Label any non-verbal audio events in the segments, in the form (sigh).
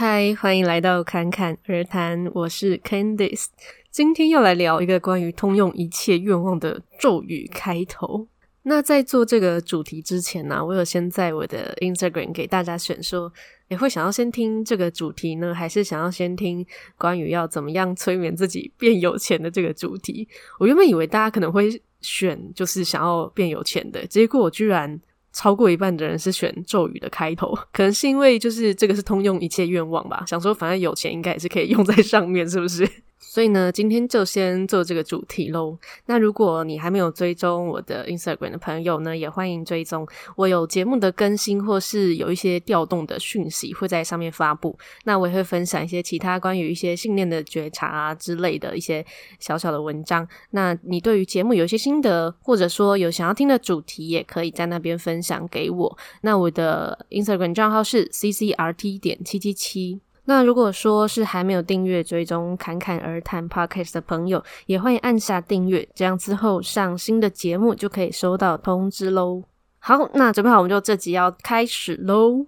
嗨，欢迎来到侃侃而谈，我是 Candice，今天要来聊一个关于通用一切愿望的咒语开头。那在做这个主题之前呢、我有先在我的 Instagram 给大家选说，你会想要先听这个主题呢，还是想要先听关于要怎么样催眠自己变有钱的这个主题？我原本以为大家可能会选就是想要变有钱的，结果我居然超过一半的人是选咒语的开头，(laughs) 可能是因为就是这个是通用一切愿望吧，想说反正有钱应该也是可以用在上面，是不是？所以呢，今天就先做这个主题喽。那如果你还没有追踪我的 Instagram 的朋友呢，也欢迎追踪。我有节目的更新，或是有一些调动的讯息会在上面发布。那我也会分享一些其他关于一些信念的觉察啊之类的一些小小的文章。那你对于节目有一些心得，或者说有想要听的主题，也可以在那边分享给我。那我的 Instagram 账号是 ccrt 点七七七。那如果说是还没有订阅追踪侃侃而谈 Podcast 的朋友，也欢迎按下订阅，这样之后上新的节目就可以收到通知喽。好，那准备好，我们就这集要开始喽。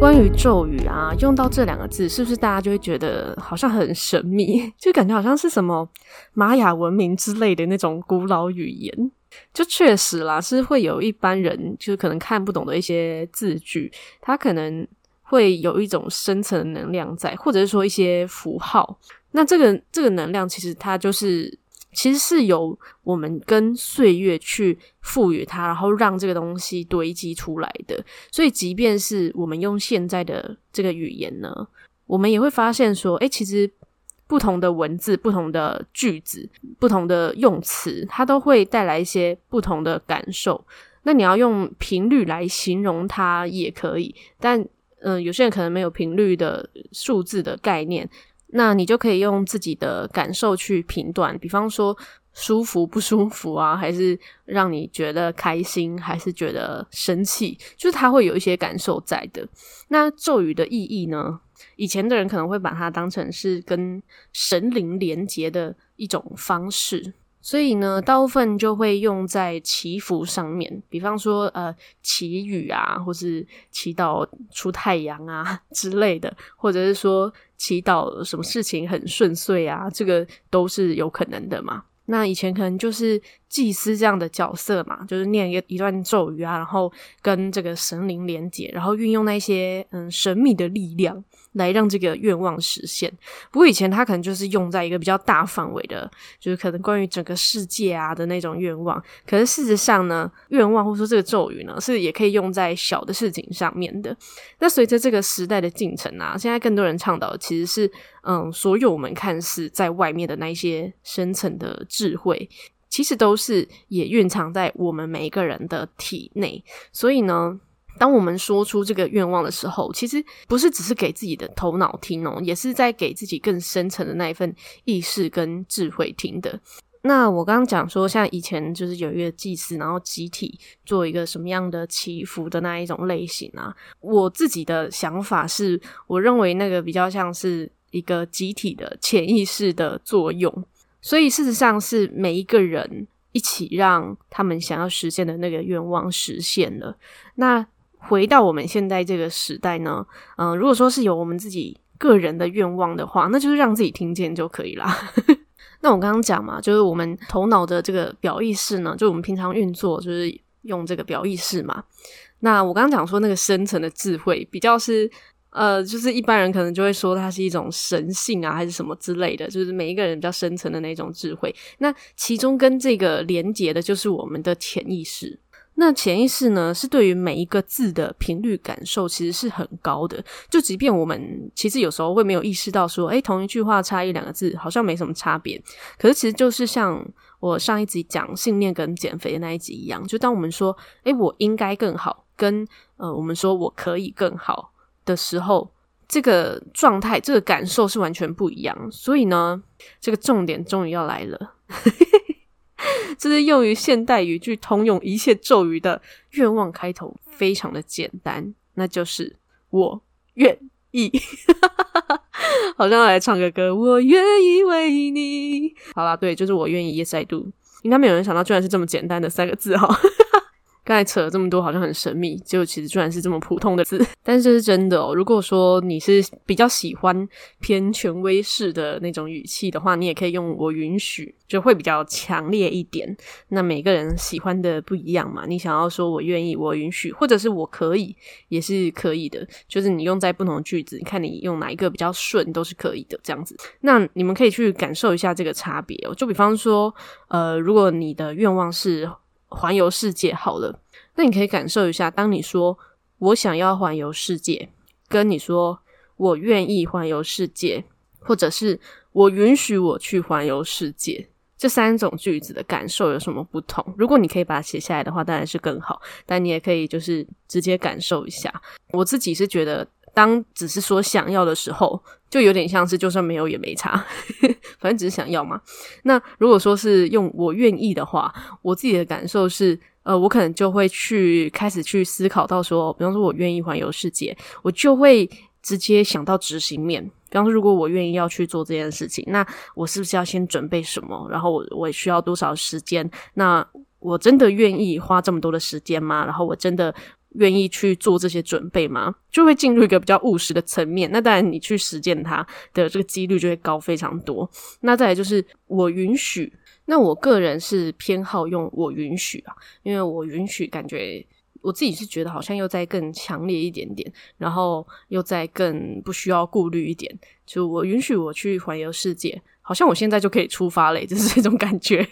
关于咒语啊，用到这两个字，是不是大家就会觉得好像很神秘，(laughs) 就感觉好像是什么玛雅文明之类的那种古老语言？就确实啦，是会有一般人就是可能看不懂的一些字句，它可能会有一种深层的能量在，或者是说一些符号。那这个这个能量其实它就是其实是由我们跟岁月去赋予它，然后让这个东西堆积出来的。所以，即便是我们用现在的这个语言呢，我们也会发现说，诶，其实。不同的文字、不同的句子、不同的用词，它都会带来一些不同的感受。那你要用频率来形容它也可以，但嗯、有些人可能没有频率的数字的概念，那你就可以用自己的感受去评断。比方说舒服不舒服啊，还是让你觉得开心，还是觉得生气，就是它会有一些感受在的。那咒语的意义呢？以前的人可能会把它当成是跟神灵连接的一种方式，所以呢，大部分就会用在祈福上面，比方说呃祈雨啊，或是祈祷出太阳啊 (laughs) 之类的，或者是说祈祷什么事情很顺遂啊，这个都是有可能的嘛。那以前可能就是祭司这样的角色嘛，就是念一一段咒语啊，然后跟这个神灵连接，然后运用那些嗯神秘的力量来让这个愿望实现。不过以前他可能就是用在一个比较大范围的，就是可能关于整个世界啊的那种愿望。可是事实上呢，愿望或者说这个咒语呢，是也可以用在小的事情上面的。那随着这个时代的进程啊，现在更多人倡导的其实是嗯，所有我们看似在外面的那一些深层的智慧，其实都是也蕴藏在我们每一个人的体内。所以呢，当我们说出这个愿望的时候，其实不是只是给自己的头脑听哦，也是在给自己更深层的那一份意识跟智慧听的。那我刚刚讲说，像以前就是有一个祭祀，然后集体做一个什么样的祈福的那一种类型啊，我自己的想法是，我认为那个比较像是一个集体的潜意识的作用。所以，事实上是每一个人一起让他们想要实现的那个愿望实现了。那回到我们现在这个时代呢，嗯、如果说是有我们自己个人的愿望的话，那就是让自己听见就可以啦。(laughs) 那我刚刚讲嘛，就是我们头脑的这个表意识呢，就我们平常运作就是用这个表意识嘛。那我刚刚讲说那个深层的智慧，比较是。呃，就是一般人可能就会说它是一种神性啊，还是什么之类的，就是每一个人比较深层的那种智慧。那其中跟这个连结的就是我们的潜意识。那潜意识呢，是对于每一个字的频率感受其实是很高的。就即便我们其实有时候会没有意识到说，诶，同一句话差一两个字好像没什么差别。可是其实就是像我上一集讲信念跟减肥的那一集一样，就当我们说，诶，我应该更好，跟呃，我们说我可以更好。的时候，这个状态、这个感受是完全不一样。所以呢，这个重点终于要来了，(laughs) 这是用于现代语句通用一切咒语的愿望开头，非常的简单，那就是“我愿意”。好像要来唱个歌，“我愿意为你”。好啦，对，就是“我愿意”。Yes, I do。应该没有人想到，居然是这么简单的三个字哈。刚才扯了这么多，好像很神秘，结果其实居然是这么普通的字。(laughs) 但是这是真的哦。如果说你是比较喜欢偏权威式的那种语气的话，你也可以用“我允许”，就会比较强烈一点。那每个人喜欢的不一样嘛，你想要说我愿意、我允许，或者是我可以，也是可以的。就是你用在不同的句子，你看你用哪一个比较顺，都是可以的。这样子，那你们可以去感受一下这个差别哦。就比方说，呃，如果你的愿望是。环游世界好了，那你可以感受一下，当你说我想要环游世界，跟你说我愿意环游世界，或者是我允许我去环游世界，这三种句子的感受有什么不同？如果你可以把它写下来的话，当然是更好。但你也可以就是直接感受一下。我自己是觉得，当只是说想要的时候，就有点像是就算没有也没差，(laughs) 反正只是想要嘛。那如果说是用我愿意的话，我自己的感受是，呃，我可能就会去开始去思考到说，比方说我愿意环游世界，我就会直接想到执行面。比方说，如果我愿意要去做这件事情，那我是不是要先准备什么？然后我我需要多少时间？那我真的愿意花这么多的时间吗？然后我真的。愿意去做这些准备吗？就会进入一个比较务实的层面。那当然，你去实践它的这个几率就会高非常多。那再来就是我允许。那我个人是偏好用我允许啊，因为我允许感觉我自己是觉得好像又再更强烈一点点，然后又再更不需要顾虑一点。就我允许我去环游世界，好像我现在就可以出发了，就是这种感觉，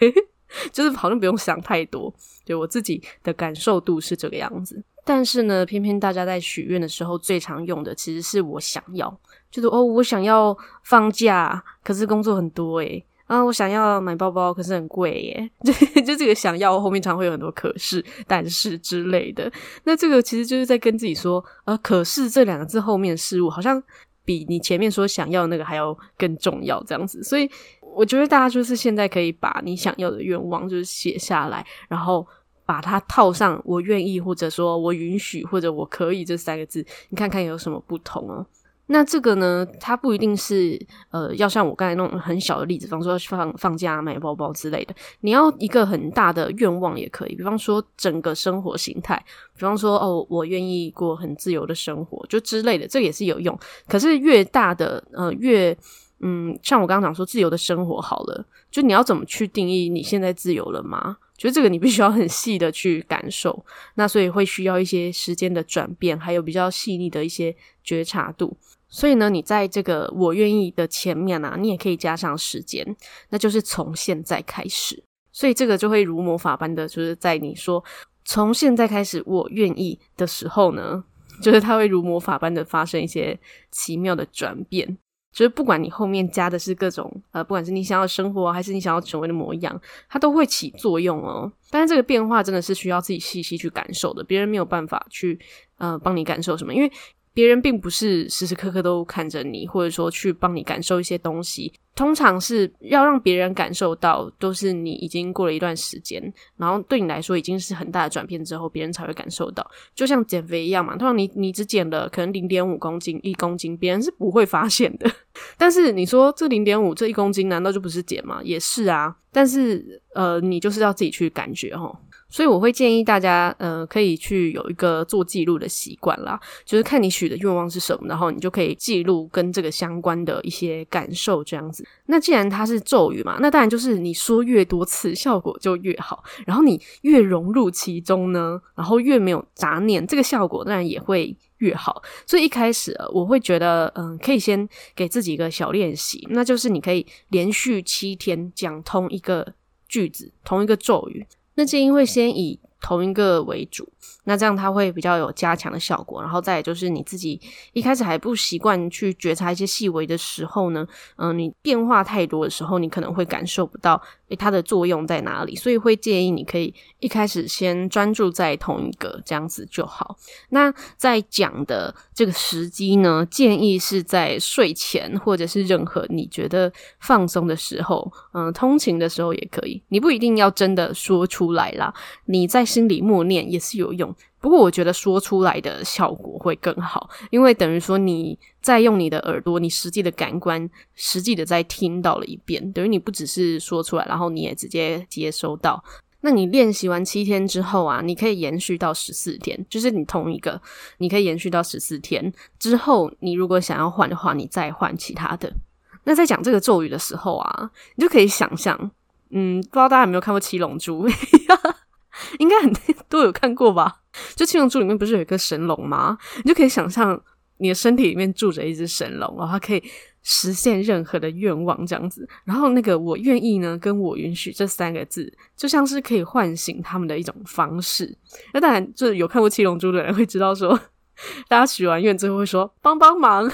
(laughs) 就是好像不用想太多。对，我自己的感受度是这个样子。但是呢，偏偏大家在许愿的时候最常用的其实是我想要，就是哦，我想要放假，可是工作很多诶啊，我想要买包包，可是很贵耶，(laughs) 就就这个想要后面常会有很多可是、但是之类的。那这个其实就是在跟自己说，呃，可是这两个字后面的事物好像比你前面说想要那个还要更重要，这样子。所以我觉得大家就是现在可以把你想要的愿望就是写下来，然后。把它套上“我愿意”或者说我允许或者我可以这三个字，你看看有什么不同哦？那这个呢，它不一定是呃，要像我刚才那种很小的例子，比方说放放假买包包之类的。你要一个很大的愿望也可以，比方说整个生活形态，比方说哦，我愿意过很自由的生活，就之类的，这也是有用。可是越大的呃，越嗯，像我刚刚讲说自由的生活好了，就你要怎么去定义你现在自由了吗？觉得这个你必须要很细的去感受，那所以会需要一些时间的转变，还有比较细腻的一些觉察度。所以呢，你在这个“我愿意”的前面啊，你也可以加上时间，那就是从现在开始。所以这个就会如魔法般的，就是在你说从现在开始“我愿意”的时候呢，就是它会如魔法般的发生一些奇妙的转变。就是不管你后面加的是各种呃，不管是你想要生活还是你想要成为的模样，它都会起作用哦。但是这个变化真的是需要自己细细去感受的，别人没有办法去呃帮你感受什么，因为。别人并不是时时刻刻都看着你，或者说去帮你感受一些东西。通常是要让别人感受到，都是你已经过了一段时间，然后对你来说已经是很大的转变之后，别人才会感受到。就像减肥一样嘛，通常你你只减了可能零点五公斤、一公斤，别人是不会发现的。(laughs) 但是你说这零点五、这一公斤，难道就不是减吗？也是啊。但是呃，你就是要自己去感觉齁。所以我会建议大家，呃，可以去有一个做记录的习惯啦，就是看你许的愿望是什么，然后你就可以记录跟这个相关的一些感受，这样子。那既然它是咒语嘛，那当然就是你说越多次，效果就越好。然后你越融入其中呢，然后越没有杂念，这个效果当然也会越好。所以一开始我会觉得，嗯、可以先给自己一个小练习，那就是你可以连续七天讲同一个句子，同一个咒语。那就因为先以同一个为主，那这样它会比较有加强的效果。然后再就是你自己一开始还不习惯去觉察一些细微的时候呢，嗯、你变化太多的时候，你可能会感受不到。它的作用在哪里？所以会建议你可以一开始先专注在同一个，这样子就好。那在讲的这个时机呢，建议是在睡前或者是任何你觉得放松的时候，嗯，通勤的时候也可以。你不一定要真的说出来啦，你在心里默念也是有用。不过我觉得说出来的效果会更好，因为等于说你在用你的耳朵，你实际的感官，实际的在听到了一遍，等于你不只是说出来，然后你也直接接收到。那你练习完七天之后啊，你可以延续到十四天，就是你同一个，你可以延续到十四天之后，你如果想要换的话，你再换其他的。那在讲这个咒语的时候啊，你就可以想象，嗯，不知道大家有没有看过《七龙珠》？(laughs) 应该很多都有看过吧？就《七龙珠》里面不是有一个神龙吗？你就可以想象你的身体里面住着一只神龙，然后它可以实现任何的愿望，这样子。然后那个“我愿意”呢，跟我允许这三个字，就像是可以唤醒他们的一种方式。那当然，就是有看过《七龙珠》的人会知道说，大家许完愿之后会说“帮帮忙”。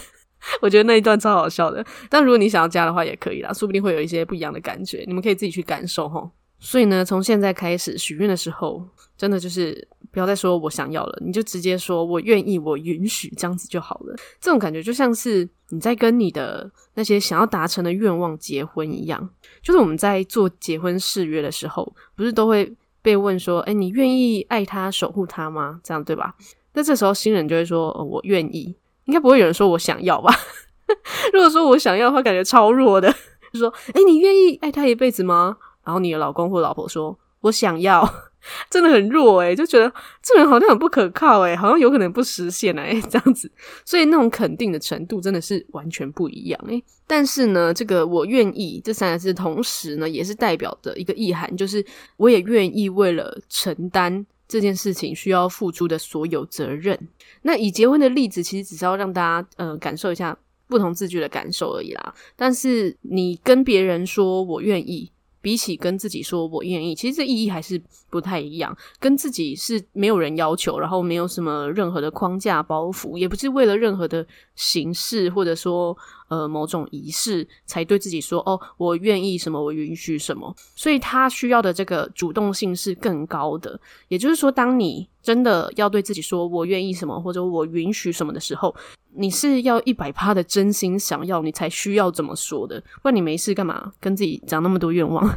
我觉得那一段超好笑的。但如果你想要加的话，也可以啦，说不定会有一些不一样的感觉。你们可以自己去感受齁。所以呢，从现在开始许愿的时候，真的就是不要再说我想要了，你就直接说我愿意，我允许，这样子就好了。这种感觉就像是你在跟你的那些想要达成的愿望结婚一样。就是我们在做结婚誓约的时候，不是都会被问说：“诶，你愿意爱他、守护他吗？”这样对吧？那这时候新人就会说：“哦，我愿意。”应该不会有人说我想要吧？(laughs) 如果说我想要的话，感觉超弱的。就说：“诶，你愿意爱他一辈子吗？”然后你的老公或老婆说：“我想要。(laughs) ”真的很弱诶，就觉得这人好像很不可靠诶，好像有可能不实现诶，(laughs) 这样子。所以那种肯定的程度真的是完全不一样诶。但是呢，这个“我愿意”这三个字，同时呢，也是代表的一个意涵，就是我也愿意为了承担这件事情需要付出的所有责任。那以结婚的例子，其实只是要让大家呃感受一下不同字句的感受而已啦。但是你跟别人说我愿意。比起跟自己说我愿意，其实这意义还是不太一样。跟自己是没有人要求，然后没有什么任何的框架包袱，也不是为了任何的形式或者说呃某种仪式才对自己说哦，我愿意什么，我允许什么。所以他需要的这个主动性是更高的。也就是说，当你真的要对自己说我愿意什么，或者我允许什么的时候，你是要一百趴的真心想要，你才需要这么说的。不然你没事干嘛跟自己讲那么多愿望？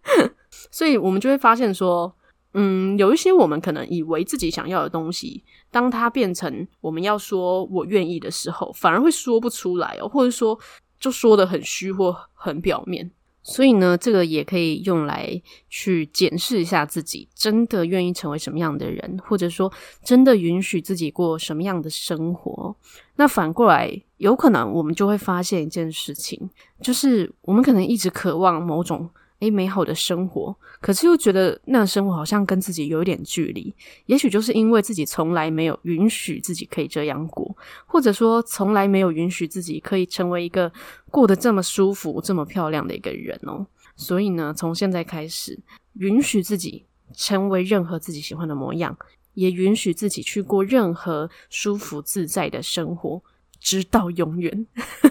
(laughs) 所以我们就会发现说，嗯，有一些我们可能以为自己想要的东西，当它变成我们要说我愿意的时候，反而会说不出来哦，或者说就说得很虚或很表面。所以呢，这个也可以用来去检视一下自己，真的愿意成为什么样的人，或者说真的允许自己过什么样的生活。那反过来，有可能我们就会发现一件事情，就是我们可能一直渴望某种。诶，美好的生活，可是又觉得那个生活好像跟自己有一点距离。也许就是因为自己从来没有允许自己可以这样过，或者说从来没有允许自己可以成为一个过得这么舒服、这么漂亮的一个人哦。所以呢，从现在开始，允许自己成为任何自己喜欢的模样，也允许自己去过任何舒服自在的生活，直到永远。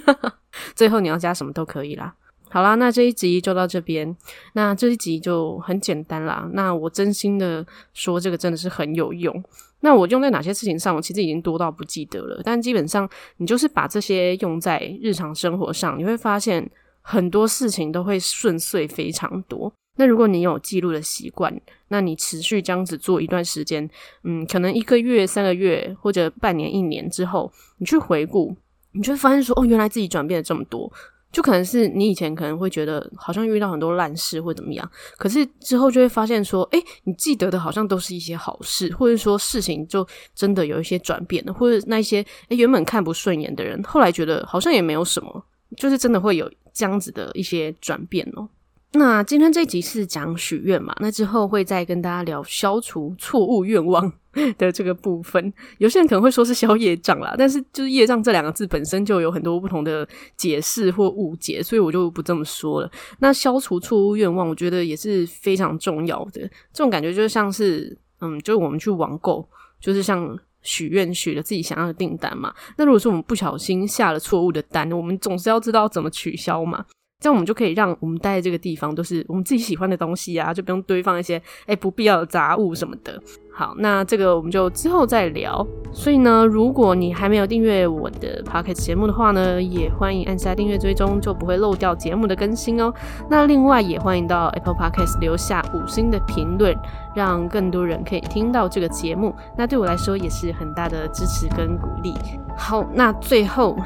(laughs) 最后你要加什么都可以啦。好啦，那这一集就到这边。那这一集就很简单啦。那我真心的说，这个真的是很有用。那我用在哪些事情上？我其实已经多到不记得了。但基本上，你就是把这些用在日常生活上，你会发现很多事情都会顺遂非常多。那如果你有记录的习惯，那你持续这样子做一段时间，嗯，可能一个月、三个月或者半年、一年之后，你去回顾，你就会发现说，哦，原来自己转变了这么多。就可能是你以前可能会觉得好像遇到很多烂事或怎么样，可是之后就会发现说，诶，你记得的好像都是一些好事，或者说事情就真的有一些转变了，或者那些诶原本看不顺眼的人，后来觉得好像也没有什么，就是真的会有这样子的一些转变哦。那今天这集是讲许愿嘛，那之后会再跟大家聊消除错误愿望的这个部分。有些人可能会说是消业障啦，但是就是业障这两个字本身就有很多不同的解释或误解，所以我就不这么说了。那消除错误愿望，我觉得也是非常重要的。这种感觉就像是，嗯，就是我们去网购，就是像许愿许了自己想要的订单嘛。那如果说我们不小心下了错误的单，我们总是要知道怎么取消嘛。这样我们就可以让我们待在这个地方都是我们自己喜欢的东西啊，(laughs) 就不用堆放一些诶不必要的杂物什么的。好，那这个我们就之后再聊。所以呢，如果你还没有订阅我的 Podcast 节目的话呢，也欢迎按下订阅追踪，就不会漏掉节目的更新哦。那另外也欢迎到 Apple Podcast 留下五星的评论，让更多人可以听到这个节目。那对我来说也是很大的支持跟鼓励。好，那最后。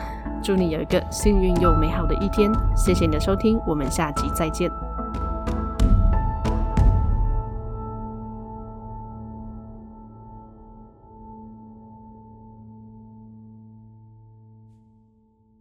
祝你有一个幸运又美好的一天！谢谢你的收听，我们下集再见。